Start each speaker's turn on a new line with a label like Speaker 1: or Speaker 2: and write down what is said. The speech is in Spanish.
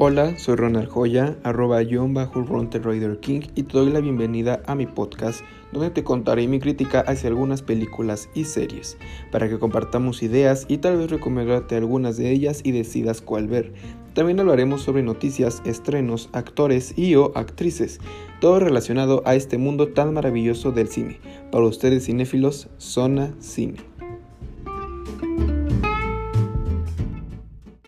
Speaker 1: Hola, soy Ronald Joya, arroba John bajo King y te doy la bienvenida a mi podcast donde te contaré mi crítica hacia algunas películas y series, para que compartamos ideas y tal vez recomendarte algunas de ellas y decidas cuál ver. También hablaremos sobre noticias, estrenos, actores y o actrices, todo relacionado a este mundo tan maravilloso del cine. Para ustedes cinéfilos, Zona Cine.